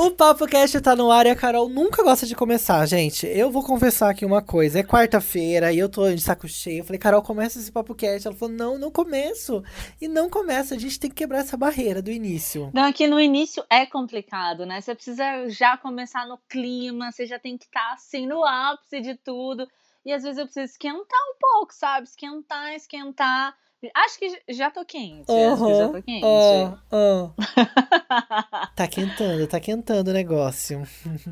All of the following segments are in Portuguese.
O Papo Cast tá no ar e a Carol nunca gosta de começar, gente. Eu vou confessar aqui uma coisa. É quarta-feira e eu tô de saco cheio. Eu falei, Carol, começa esse Papo Cast. Ela falou, não, não começo. E não começa. A gente tem que quebrar essa barreira do início. Não, aqui no início é complicado, né? Você precisa já começar no clima, você já tem que estar tá, assim no ápice de tudo. E às vezes eu preciso esquentar um pouco, sabe? Esquentar, esquentar Acho que já tô quente. Uhum, acho que já tô quente. Tá quentando, tá quentando o negócio.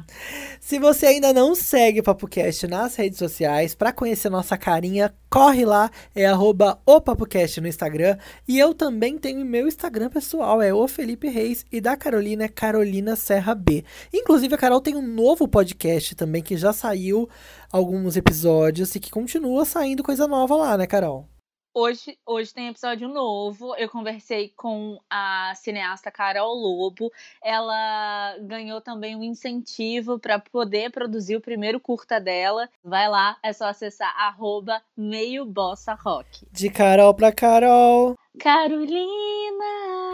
Se você ainda não segue o PapoCast nas redes sociais, para conhecer nossa carinha, corre lá, é arroba o PapoCast no Instagram. E eu também tenho meu Instagram pessoal, é o Felipe Reis, e da Carolina é Carolina Serra B. Inclusive, a Carol tem um novo podcast também que já saiu alguns episódios e que continua saindo coisa nova lá, né, Carol? Hoje, hoje tem episódio novo. Eu conversei com a cineasta Carol Lobo. Ela ganhou também um incentivo para poder produzir o primeiro curta dela. Vai lá, é só acessar arroba meio bossa rock. De Carol para Carol. Carolina!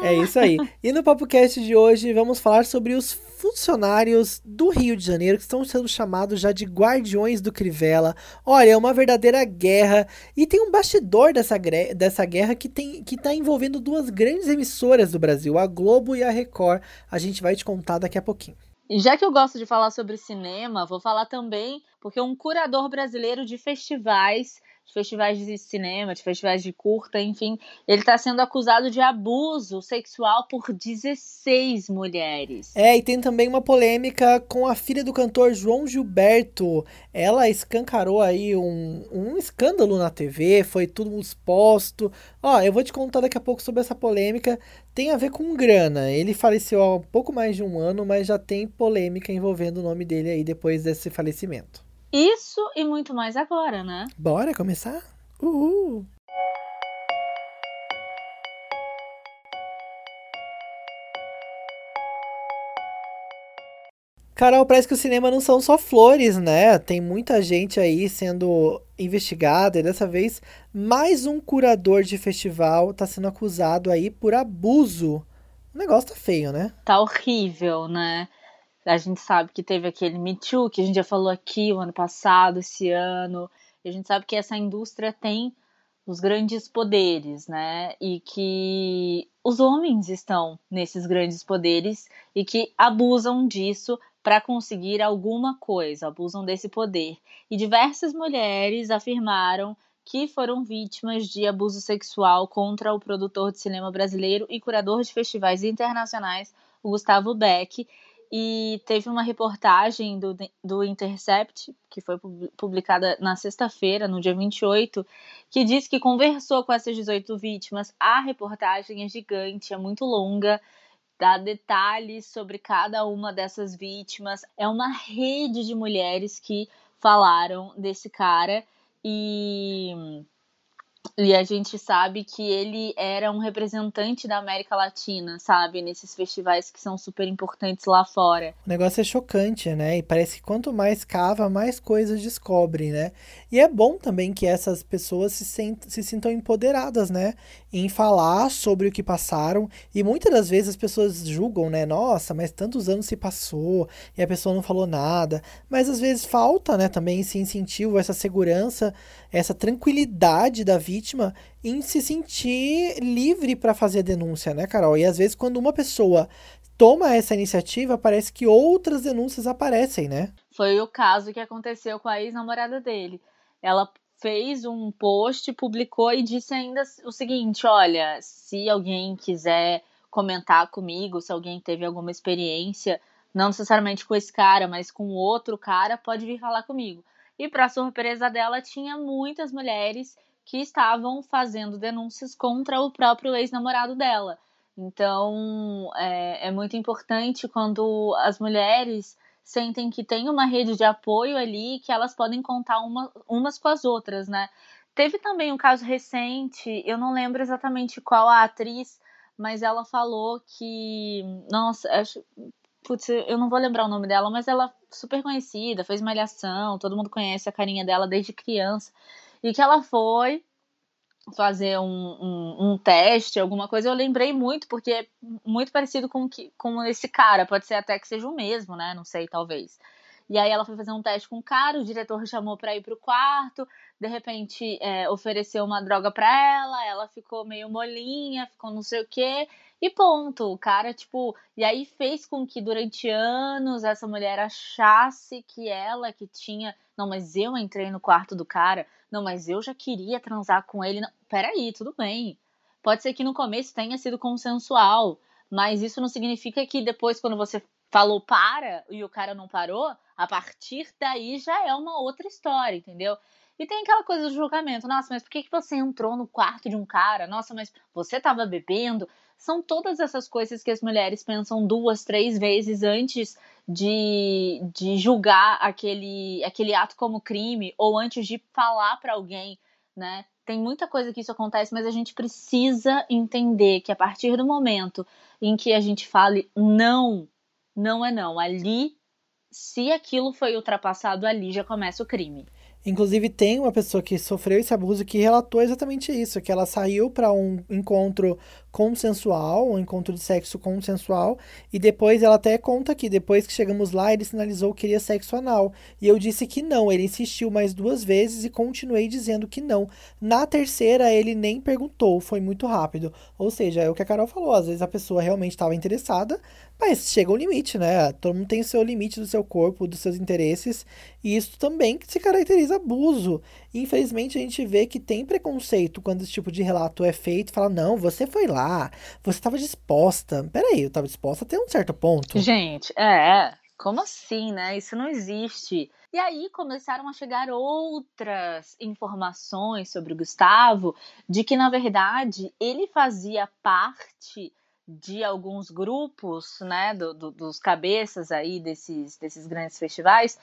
É isso aí. E no PapoCast de hoje vamos falar sobre os funcionários do Rio de Janeiro que estão sendo chamados já de guardiões do Crivella. Olha, é uma verdadeira guerra. E tem um bastidor dessa, dessa guerra que tem que está envolvendo duas grandes emissoras do Brasil, a Globo e a Record. A gente vai te contar daqui a pouquinho. E já que eu gosto de falar sobre cinema, vou falar também porque um curador brasileiro de festivais de festivais de cinema, de festivais de curta, enfim. Ele está sendo acusado de abuso sexual por 16 mulheres. É, e tem também uma polêmica com a filha do cantor João Gilberto. Ela escancarou aí um, um escândalo na TV, foi tudo exposto. Ó, eu vou te contar daqui a pouco sobre essa polêmica. Tem a ver com grana. Ele faleceu há pouco mais de um ano, mas já tem polêmica envolvendo o nome dele aí depois desse falecimento. Isso e muito mais agora, né? Bora começar? Uhul! Carol, parece que o cinema não são só flores, né? Tem muita gente aí sendo investigada e dessa vez mais um curador de festival está sendo acusado aí por abuso. O negócio tá feio, né? Tá horrível, né? A gente sabe que teve aquele Me Too, que a gente já falou aqui o ano passado, esse ano. E a gente sabe que essa indústria tem os grandes poderes, né? E que os homens estão nesses grandes poderes e que abusam disso para conseguir alguma coisa, abusam desse poder. E diversas mulheres afirmaram que foram vítimas de abuso sexual contra o produtor de cinema brasileiro e curador de festivais internacionais, Gustavo Beck, e teve uma reportagem do, do Intercept, que foi publicada na sexta-feira, no dia 28, que diz que conversou com essas 18 vítimas. A reportagem é gigante, é muito longa, dá detalhes sobre cada uma dessas vítimas. É uma rede de mulheres que falaram desse cara e e a gente sabe que ele era um representante da América Latina, sabe? Nesses festivais que são super importantes lá fora. O negócio é chocante, né? E parece que quanto mais cava, mais coisas descobre, né? E é bom também que essas pessoas se, sent se sintam empoderadas, né? Em falar sobre o que passaram. E muitas das vezes as pessoas julgam, né? Nossa, mas tantos anos se passou e a pessoa não falou nada. Mas às vezes falta, né? Também esse incentivo, essa segurança, essa tranquilidade da vida vítima em se sentir livre para fazer a denúncia, né, Carol? E às vezes, quando uma pessoa toma essa iniciativa, parece que outras denúncias aparecem, né? Foi o caso que aconteceu com a ex-namorada dele. Ela fez um post, publicou e disse ainda o seguinte: olha, se alguém quiser comentar comigo, se alguém teve alguma experiência, não necessariamente com esse cara, mas com outro cara, pode vir falar comigo. E para surpresa dela, tinha muitas mulheres que estavam fazendo denúncias contra o próprio ex-namorado dela. Então, é, é, muito importante quando as mulheres sentem que tem uma rede de apoio ali, que elas podem contar uma, umas com as outras, né? Teve também um caso recente, eu não lembro exatamente qual a atriz, mas ela falou que. Nossa, acho. Putz, eu não vou lembrar o nome dela, mas ela é super conhecida, fez malhação, todo mundo conhece a carinha dela desde criança. E que ela foi fazer um, um, um, teste, alguma coisa, eu lembrei muito, porque é muito parecido com, que, com esse cara, pode ser até que seja o mesmo, né? Não sei, talvez. E aí ela foi fazer um teste com o cara, o diretor chamou para ir pro quarto, de repente é, ofereceu uma droga para ela, ela ficou meio molinha, ficou não sei o quê, e ponto. O cara, tipo, e aí fez com que durante anos essa mulher achasse que ela que tinha, não, mas eu entrei no quarto do cara, não, mas eu já queria transar com ele. Não, peraí, tudo bem. Pode ser que no começo tenha sido consensual, mas isso não significa que depois, quando você falou para e o cara não parou, a partir daí já é uma outra história, entendeu? E tem aquela coisa do julgamento. Nossa, mas por que, que você entrou no quarto de um cara? Nossa, mas você estava bebendo? São todas essas coisas que as mulheres pensam duas, três vezes antes de, de julgar aquele, aquele ato como crime ou antes de falar para alguém, né? Tem muita coisa que isso acontece, mas a gente precisa entender que a partir do momento em que a gente fale não, não é não, ali, se aquilo foi ultrapassado, ali já começa o crime. Inclusive, tem uma pessoa que sofreu esse abuso que relatou exatamente isso: que ela saiu para um encontro consensual, um encontro de sexo consensual, e depois ela até conta que depois que chegamos lá, ele sinalizou que queria sexo anal. E eu disse que não, ele insistiu mais duas vezes e continuei dizendo que não. Na terceira, ele nem perguntou, foi muito rápido. Ou seja, é o que a Carol falou: às vezes a pessoa realmente estava interessada, mas chega um limite, né? Todo mundo tem o seu limite do seu corpo, dos seus interesses, e isso também se caracteriza abuso. infelizmente a gente vê que tem preconceito quando esse tipo de relato é feito, fala: "Não, você foi lá, você estava disposta". Peraí, eu estava disposta até um certo ponto. Gente, é, como assim, né? Isso não existe. E aí começaram a chegar outras informações sobre o Gustavo, de que na verdade ele fazia parte de alguns grupos, né, do, do, dos cabeças aí desses, desses grandes festivais,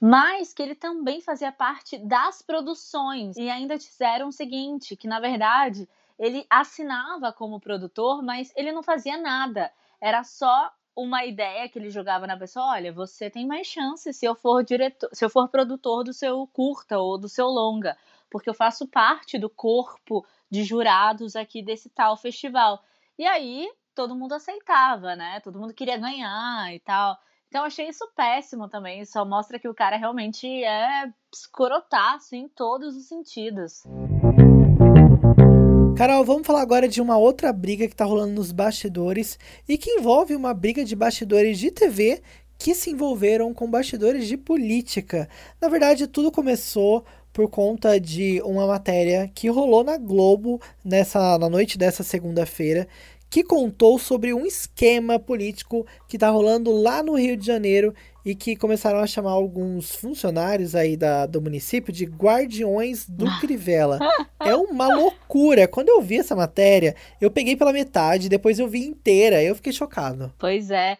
mas que ele também fazia parte das produções. E ainda disseram o seguinte, que na verdade ele assinava como produtor, mas ele não fazia nada. Era só uma ideia que ele jogava na pessoa, olha, você tem mais chance se eu for diretor, se eu for produtor do seu curta ou do seu longa, porque eu faço parte do corpo de jurados aqui desse tal festival. E aí todo mundo aceitava, né? Todo mundo queria ganhar e tal. Então achei isso péssimo também. Só mostra que o cara realmente é escrotaço em todos os sentidos. Carol, vamos falar agora de uma outra briga que tá rolando nos bastidores e que envolve uma briga de bastidores de TV que se envolveram com bastidores de política. Na verdade, tudo começou por conta de uma matéria que rolou na Globo nessa na noite dessa segunda-feira, que contou sobre um esquema político que está rolando lá no Rio de Janeiro e que começaram a chamar alguns funcionários aí da, do município de guardiões do Crivella. É uma loucura. Quando eu vi essa matéria, eu peguei pela metade, depois eu vi inteira, eu fiquei chocado. Pois é.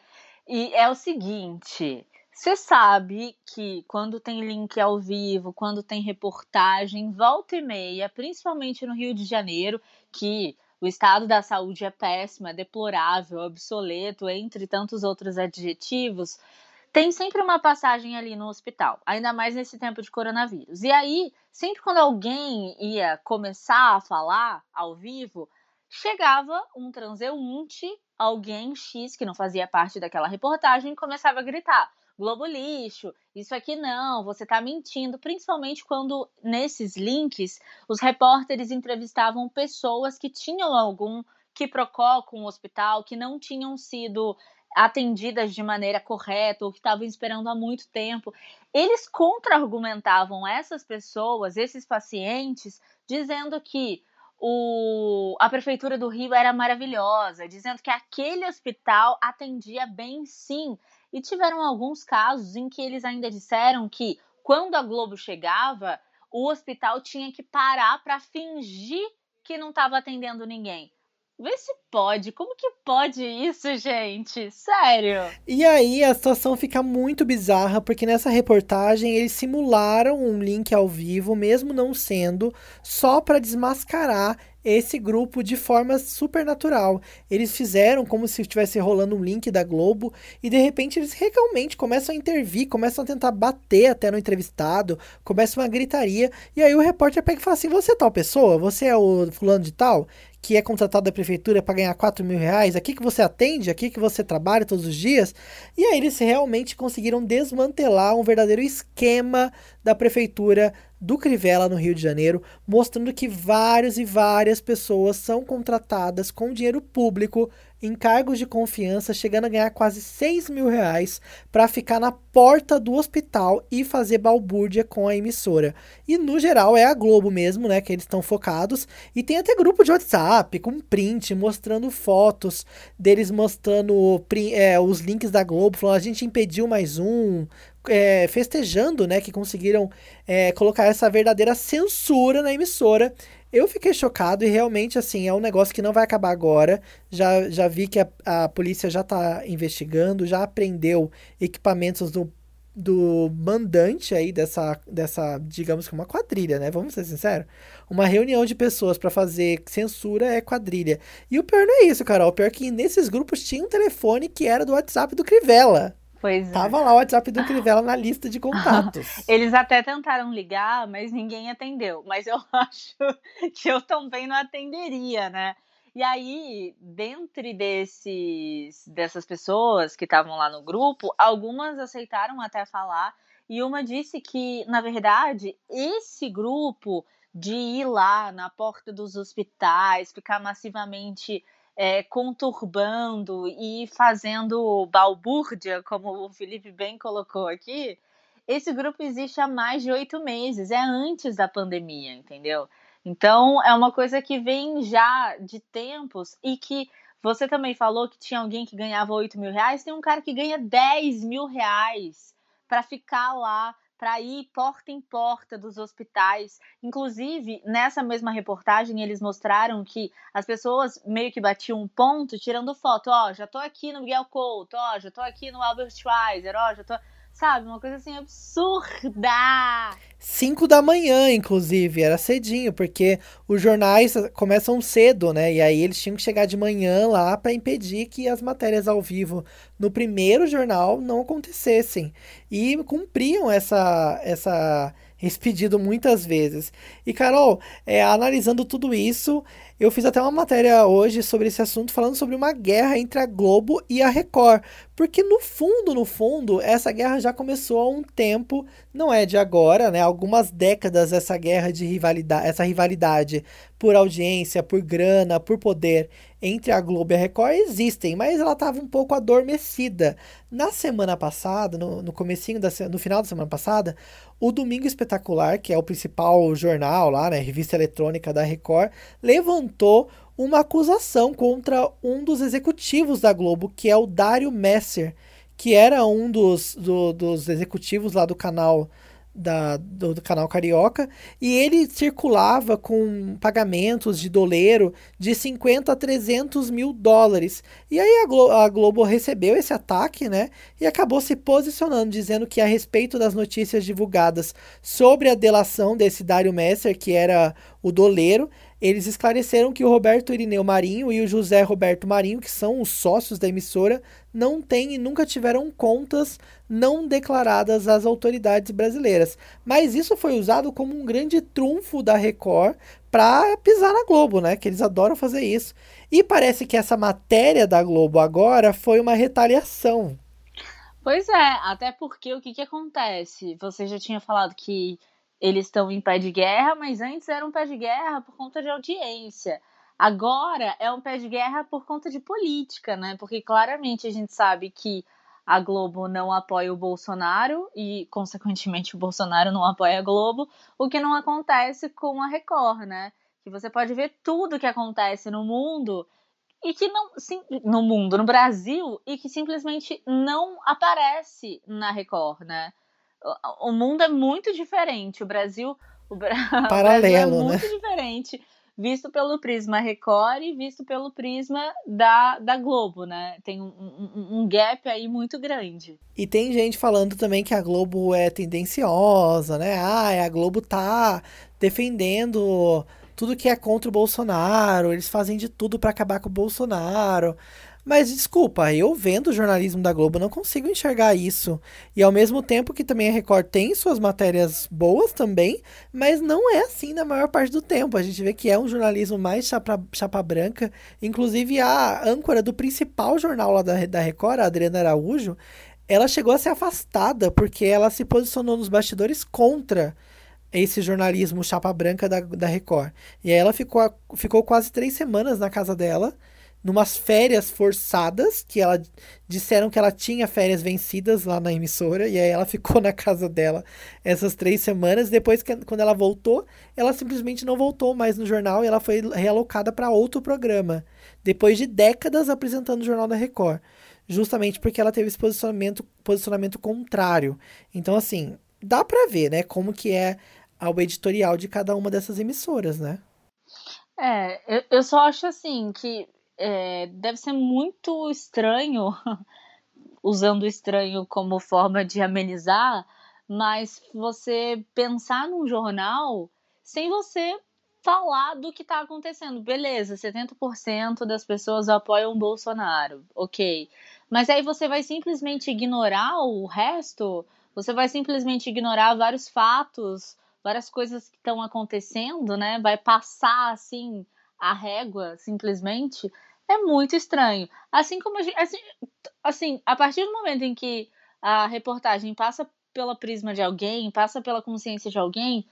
E é o seguinte, você sabe que quando tem link ao vivo, quando tem reportagem, volta e meia, principalmente no Rio de Janeiro, que o estado da saúde é péssimo, é deplorável, obsoleto, entre tantos outros adjetivos, tem sempre uma passagem ali no hospital, ainda mais nesse tempo de coronavírus. E aí, sempre quando alguém ia começar a falar ao vivo, chegava um transeunte, alguém X que não fazia parte daquela reportagem, e começava a gritar: Globo lixo, isso aqui não, você está mentindo, principalmente quando nesses links os repórteres entrevistavam pessoas que tinham algum quiprocó com o hospital, que não tinham sido atendidas de maneira correta ou que estavam esperando há muito tempo. Eles contra-argumentavam essas pessoas, esses pacientes, dizendo que o, a prefeitura do Rio era maravilhosa, dizendo que aquele hospital atendia bem sim, e tiveram alguns casos em que eles ainda disseram que quando a Globo chegava, o hospital tinha que parar para fingir que não estava atendendo ninguém. Vê se pode. Como que pode isso, gente? Sério. E aí a situação fica muito bizarra, porque nessa reportagem eles simularam um link ao vivo, mesmo não sendo, só para desmascarar esse grupo de forma super natural. Eles fizeram como se estivesse rolando um link da Globo e de repente eles realmente começam a intervir, começam a tentar bater até no entrevistado, começa uma gritaria e aí o repórter pega e fala assim: Você é tal pessoa? Você é o fulano de tal? que é contratado da prefeitura para ganhar 4 mil reais, aqui que você atende, aqui que você trabalha todos os dias. E aí eles realmente conseguiram desmantelar um verdadeiro esquema da prefeitura do Crivella, no Rio de Janeiro, mostrando que várias e várias pessoas são contratadas com dinheiro público em cargos de confiança, chegando a ganhar quase 6 mil reais para ficar na porta do hospital e fazer balbúrdia com a emissora. E no geral é a Globo mesmo, né? Que eles estão focados. E tem até grupo de WhatsApp com print mostrando fotos deles mostrando é, os links da Globo, falando a gente impediu mais um, é, festejando, né, que conseguiram é, colocar essa verdadeira censura na emissora. Eu fiquei chocado e realmente, assim, é um negócio que não vai acabar agora. Já, já vi que a, a polícia já está investigando, já apreendeu equipamentos do, do mandante aí dessa, dessa, digamos que uma quadrilha, né? Vamos ser sinceros. Uma reunião de pessoas para fazer censura é quadrilha. E o pior não é isso, Carol. O pior é que nesses grupos tinha um telefone que era do WhatsApp do Crivella. Pois é. Tava é. lá o WhatsApp do Crivella na lista de contatos. Eles até tentaram ligar, mas ninguém atendeu. Mas eu acho que eu também não atenderia, né? E aí, dentre desses, dessas pessoas que estavam lá no grupo, algumas aceitaram até falar, e uma disse que, na verdade, esse grupo de ir lá na porta dos hospitais, ficar massivamente é, conturbando e fazendo balbúrdia, como o Felipe bem colocou aqui, esse grupo existe há mais de oito meses, é antes da pandemia, entendeu? Então é uma coisa que vem já de tempos e que você também falou que tinha alguém que ganhava 8 mil reais, tem um cara que ganha 10 mil reais para ficar lá para ir porta em porta dos hospitais. Inclusive, nessa mesma reportagem, eles mostraram que as pessoas meio que batiam um ponto tirando foto. Ó, oh, já tô aqui no Miguel Couto, ó, oh, já tô aqui no Albert Schweitzer, ó, oh, já tô sabe? Uma coisa assim absurda. 5 da manhã, inclusive, era cedinho, porque os jornais começam cedo, né? E aí eles tinham que chegar de manhã lá para impedir que as matérias ao vivo no primeiro jornal não acontecessem. E cumpriam essa essa esse pedido muitas vezes. E Carol, é, analisando tudo isso, eu fiz até uma matéria hoje sobre esse assunto, falando sobre uma guerra entre a Globo e a Record. Porque no fundo, no fundo, essa guerra já começou há um tempo, não é de agora, né? Algumas décadas essa guerra de rivalidade, essa rivalidade por audiência, por grana, por poder entre a Globo e a Record existem, mas ela estava um pouco adormecida. Na semana passada, no, no comecinho da, no final da semana passada, o Domingo Espetacular, que é o principal jornal lá, né, revista eletrônica da Record, levantou uma acusação contra um dos executivos da Globo, que é o Dário Messer, que era um dos, do, dos executivos lá do canal da, do, do, canal Carioca, e ele circulava com pagamentos de doleiro de 50 a 300 mil dólares. E aí a, Glo a Globo recebeu esse ataque, né? E acabou se posicionando, dizendo que a respeito das notícias divulgadas sobre a delação desse Dário Messer, que era o doleiro, eles esclareceram que o Roberto Irineu Marinho e o José Roberto Marinho, que são os sócios da emissora, não têm e nunca tiveram contas não declaradas às autoridades brasileiras. Mas isso foi usado como um grande trunfo da Record para pisar na Globo, né? Que eles adoram fazer isso. E parece que essa matéria da Globo agora foi uma retaliação. Pois é, até porque o que, que acontece? Você já tinha falado que eles estão em pé de guerra, mas antes era um pé de guerra por conta de audiência. Agora é um pé de guerra por conta de política, né? Porque claramente a gente sabe que a Globo não apoia o Bolsonaro e, consequentemente, o Bolsonaro não apoia a Globo, o que não acontece com a Record, né? Que você pode ver tudo que acontece no mundo e que não sim, no mundo, no Brasil, e que simplesmente não aparece na Record, né? O mundo é muito diferente. O Brasil, o, Paralelo, o Brasil é né? muito diferente, visto pelo prisma Record e visto pelo prisma da, da Globo, né? Tem um, um, um gap aí muito grande. E tem gente falando também que a Globo é tendenciosa, né? Ah, a Globo tá defendendo tudo que é contra o Bolsonaro, eles fazem de tudo para acabar com o Bolsonaro. Mas desculpa, eu vendo o jornalismo da Globo não consigo enxergar isso. E ao mesmo tempo que também a Record tem suas matérias boas também, mas não é assim na maior parte do tempo. A gente vê que é um jornalismo mais chapa, chapa branca. Inclusive a âncora do principal jornal lá da, da Record, a Adriana Araújo, ela chegou a ser afastada porque ela se posicionou nos bastidores contra esse jornalismo chapa branca da, da Record. E aí ela ficou, ficou quase três semanas na casa dela numas férias forçadas, que ela disseram que ela tinha férias vencidas lá na emissora, e aí ela ficou na casa dela essas três semanas. Depois, que, quando ela voltou, ela simplesmente não voltou mais no jornal e ela foi realocada para outro programa, depois de décadas apresentando o Jornal da Record. Justamente porque ela teve esse posicionamento, posicionamento contrário. Então, assim, dá para ver, né, como que é o editorial de cada uma dessas emissoras, né? É, eu, eu só acho assim que é, deve ser muito estranho, usando estranho como forma de amenizar, mas você pensar num jornal sem você falar do que está acontecendo. Beleza, 70% das pessoas apoiam o Bolsonaro, ok. Mas aí você vai simplesmente ignorar o resto? Você vai simplesmente ignorar vários fatos, várias coisas que estão acontecendo, né? Vai passar assim a régua simplesmente é muito estranho. Assim como a gente, assim, assim, a partir do momento em que a reportagem passa pela prisma de alguém, passa pela consciência de alguém,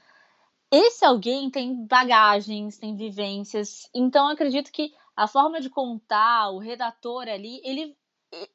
esse alguém tem bagagens, tem vivências. Então acredito que a forma de contar, o redator ali, ele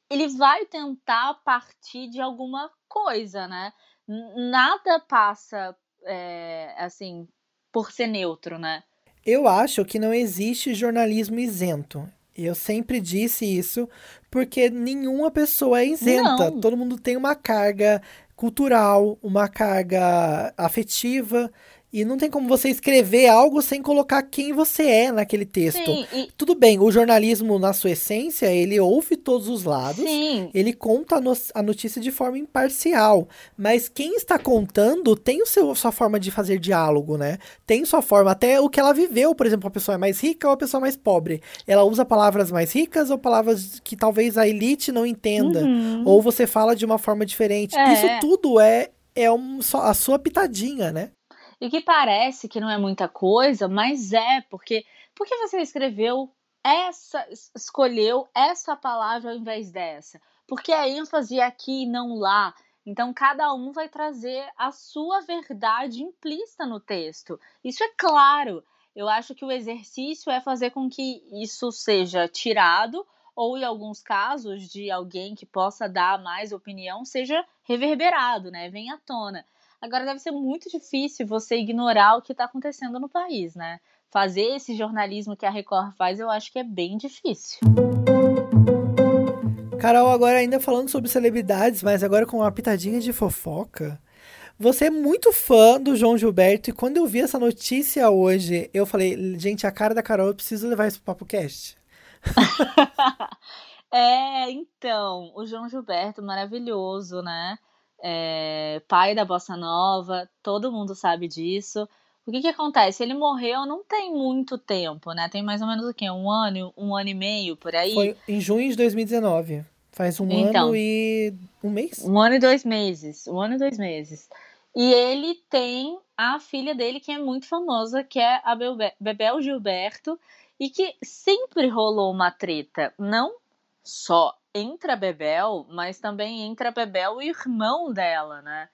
ele vai tentar partir de alguma coisa, né? Nada passa é, assim por ser neutro, né? Eu acho que não existe jornalismo isento. Eu sempre disse isso, porque nenhuma pessoa é isenta. Não. Todo mundo tem uma carga cultural, uma carga afetiva, e não tem como você escrever algo sem colocar quem você é naquele texto. Sim, e... Tudo bem, o jornalismo, na sua essência, ele ouve todos os lados, Sim. ele conta a, no a notícia de forma imparcial. Mas quem está contando tem o seu, sua forma de fazer diálogo, né? Tem sua forma, até o que ela viveu, por exemplo, a pessoa é mais rica ou a pessoa mais pobre. Ela usa palavras mais ricas ou palavras que talvez a elite não entenda. Uhum. Ou você fala de uma forma diferente. É. Isso tudo é, é um, a sua pitadinha, né? E que parece que não é muita coisa, mas é, porque porque você escreveu essa, escolheu essa palavra ao invés dessa? Porque a ênfase é aqui e não lá. Então, cada um vai trazer a sua verdade implícita no texto. Isso é claro. Eu acho que o exercício é fazer com que isso seja tirado, ou em alguns casos, de alguém que possa dar mais opinião, seja reverberado, né? Vem à tona. Agora deve ser muito difícil você ignorar o que está acontecendo no país, né? Fazer esse jornalismo que a Record faz, eu acho que é bem difícil. Carol, agora ainda falando sobre celebridades, mas agora com uma pitadinha de fofoca. Você é muito fã do João Gilberto e quando eu vi essa notícia hoje, eu falei, gente, a cara da Carol, eu preciso levar isso pro Papo Cast. é, então, o João Gilberto, maravilhoso, né? É, pai da bossa nova, todo mundo sabe disso. O que que acontece? Ele morreu não tem muito tempo, né? Tem mais ou menos o quê? Um ano, um ano e meio por aí? Foi em junho de 2019. Faz um então, ano e um mês? Um ano e dois meses. Um ano e dois meses. E ele tem a filha dele, que é muito famosa, que é a Bebel Gilberto, e que sempre rolou uma treta, não só entre a Bebel, mas também entre a Bebel o irmão dela, né?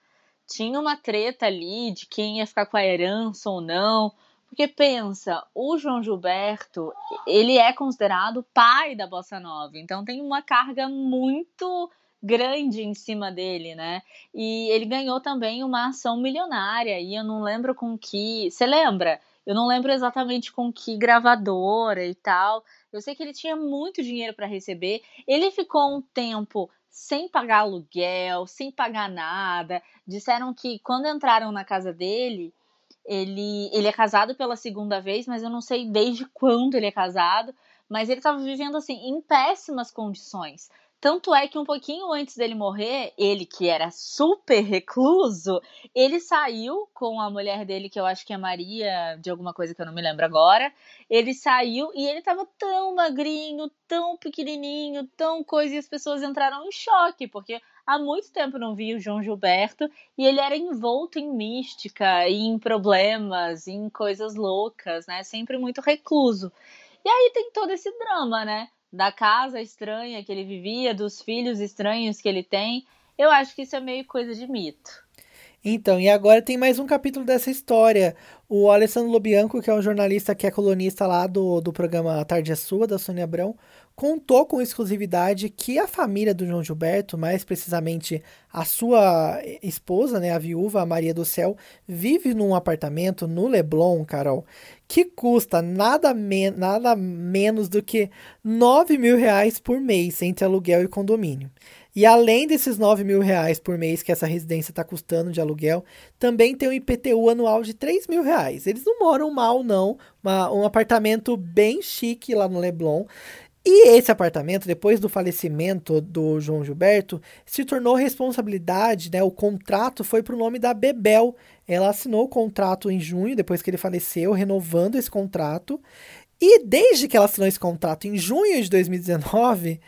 Tinha uma treta ali de quem ia ficar com a herança ou não. Porque pensa, o João Gilberto, ele é considerado pai da bossa nova, então tem uma carga muito grande em cima dele, né? E ele ganhou também uma ação milionária, e eu não lembro com que. Você lembra? Eu não lembro exatamente com que gravadora e tal. Eu sei que ele tinha muito dinheiro para receber. Ele ficou um tempo sem pagar aluguel, sem pagar nada. Disseram que quando entraram na casa dele, ele, ele é casado pela segunda vez, mas eu não sei desde quando ele é casado. Mas ele estava vivendo assim em péssimas condições, Tanto é que um pouquinho antes dele morrer, ele que era super recluso, ele saiu com a mulher dele, que eu acho que é Maria, de alguma coisa que eu não me lembro agora. Ele saiu e ele tava tão magrinho, tão pequenininho, tão coisa, e as pessoas entraram em choque, porque há muito tempo não vi o João Gilberto e ele era envolto em mística, em problemas, em coisas loucas, né? Sempre muito recluso. E aí tem todo esse drama, né? Da casa estranha que ele vivia, dos filhos estranhos que ele tem. Eu acho que isso é meio coisa de mito. Então, e agora tem mais um capítulo dessa história. O Alessandro Lobianco, que é um jornalista que é colunista lá do, do programa A Tarde é Sua, da Sônia Abrão, contou com exclusividade que a família do João Gilberto, mais precisamente a sua esposa, né, a viúva Maria do Céu, vive num apartamento no Leblon, Carol, que custa nada, me nada menos do que 9 mil reais por mês entre aluguel e condomínio. E além desses 9 mil reais por mês que essa residência está custando de aluguel, também tem um IPTU anual de 3 mil reais. Eles não moram mal, não. Uma, um apartamento bem chique lá no Leblon. E esse apartamento, depois do falecimento do João Gilberto, se tornou responsabilidade, né? O contrato foi para o nome da Bebel. Ela assinou o contrato em junho, depois que ele faleceu, renovando esse contrato. E desde que ela assinou esse contrato em junho de 2019,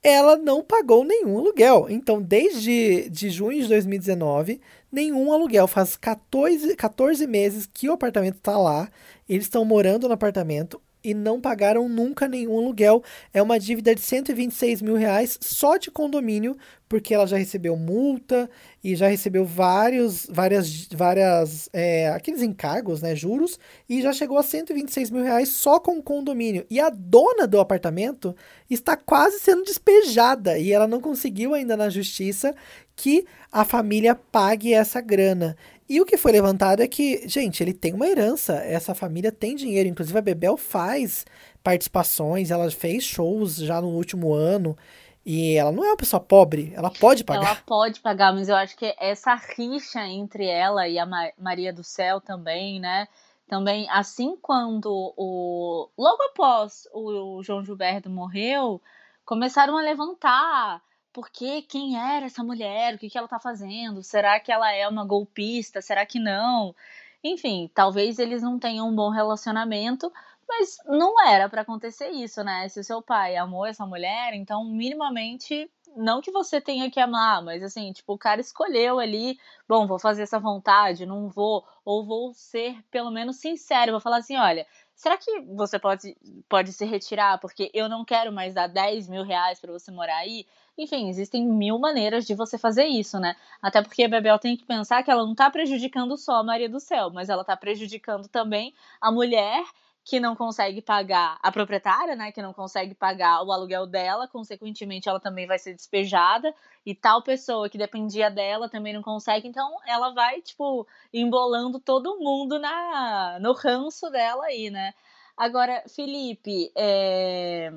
ela não pagou nenhum aluguel. Então, desde de junho de 2019, nenhum aluguel. Faz 14, 14 meses que o apartamento está lá. Eles estão morando no apartamento e não pagaram nunca nenhum aluguel. É uma dívida de 126 mil reais só de condomínio, porque ela já recebeu multa e já recebeu vários, várias, várias, é, aqueles encargos, né, juros, e já chegou a 126 mil reais só com o condomínio. E a dona do apartamento está quase sendo despejada e ela não conseguiu ainda na justiça que a família pague essa grana. E o que foi levantado é que, gente, ele tem uma herança, essa família tem dinheiro, inclusive a Bebel faz participações, ela fez shows já no último ano. E ela não é uma pessoa pobre, ela pode pagar. Ela pode pagar, mas eu acho que essa rixa entre ela e a Maria do Céu também, né? Também, assim quando o. Logo após o João Gilberto morreu, começaram a levantar porque quem era essa mulher, o que, que ela tá fazendo, será que ela é uma golpista, será que não? Enfim, talvez eles não tenham um bom relacionamento, mas não era para acontecer isso, né? Se o seu pai amou essa mulher, então minimamente não que você tenha que amar, mas assim, tipo, o cara escolheu ali, bom, vou fazer essa vontade, não vou, ou vou ser pelo menos sincero, vou falar assim, olha, será que você pode, pode se retirar porque eu não quero mais dar 10 mil reais para você morar aí? Enfim, existem mil maneiras de você fazer isso, né? Até porque a Bebel tem que pensar que ela não tá prejudicando só a Maria do Céu, mas ela tá prejudicando também a mulher que não consegue pagar a proprietária, né, que não consegue pagar o aluguel dela, consequentemente ela também vai ser despejada e tal pessoa que dependia dela também não consegue, então ela vai tipo embolando todo mundo na no ranço dela aí, né? Agora, Felipe, é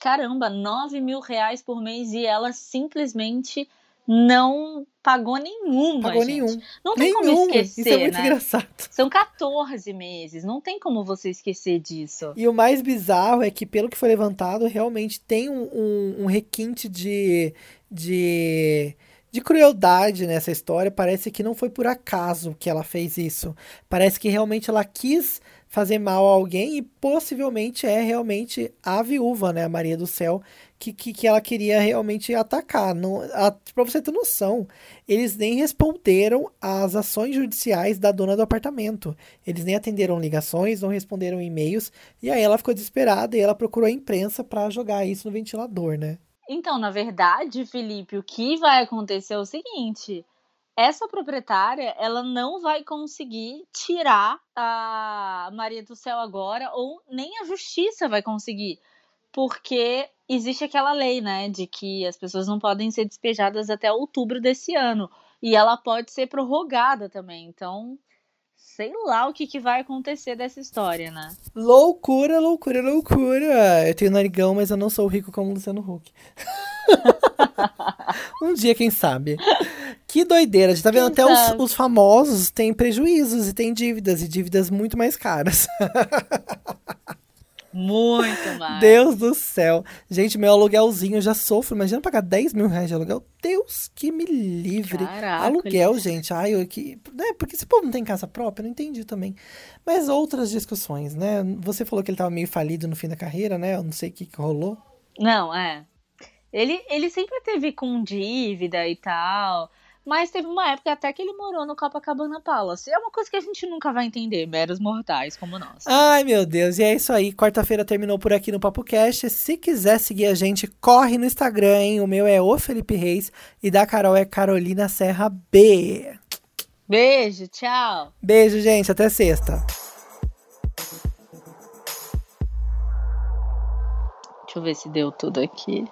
caramba, 9 mil reais por mês e ela simplesmente não pagou nenhuma. Pagou gente. nenhum. Não tem nenhum. como esquecer. Isso é muito né? engraçado. São 14 meses, não tem como você esquecer disso. E o mais bizarro é que, pelo que foi levantado, realmente tem um, um, um requinte de. de de crueldade nessa história. Parece que não foi por acaso que ela fez isso. Parece que realmente ela quis fazer mal a alguém e possivelmente é realmente a viúva, né, a Maria do Céu, que, que, que ela queria realmente atacar. Não, a, pra você ter noção, eles nem responderam às ações judiciais da dona do apartamento. Eles nem atenderam ligações, não responderam e-mails, e aí ela ficou desesperada e ela procurou a imprensa para jogar isso no ventilador, né? Então, na verdade, Felipe, o que vai acontecer é o seguinte: essa proprietária ela não vai conseguir tirar a Maria do Céu agora, ou nem a justiça vai conseguir, porque existe aquela lei, né, de que as pessoas não podem ser despejadas até outubro desse ano, e ela pode ser prorrogada também. Então, sei lá o que, que vai acontecer dessa história, né? Loucura, loucura, loucura. Eu tenho narigão, mas eu não sou rico como Luciano Huck. um dia, quem sabe. Que doideira. A gente tá vendo Quem até os, os famosos têm prejuízos e têm dívidas, e dívidas muito mais caras. Muito mais. Deus do céu. Gente, meu aluguelzinho já sofro. Imagina pagar 10 mil reais de aluguel. Deus que me livre. Caraca, aluguel, gente. Ai, eu que. Né? Porque esse povo não tem casa própria, não entendi também. Mas outras discussões, né? Você falou que ele tava meio falido no fim da carreira, né? Eu não sei o que, que rolou. Não, é. Ele, ele sempre teve com dívida e tal. Mas teve uma época até que ele morou no Copacabana Palace. É uma coisa que a gente nunca vai entender, meros mortais como nós. Ai, meu Deus. E é isso aí. Quarta-feira terminou por aqui no Papo Cast. Se quiser seguir a gente, corre no Instagram, hein? O meu é o Felipe Reis e da Carol é Carolina Serra B. Beijo, tchau. Beijo, gente. Até sexta. Deixa eu ver se deu tudo aqui.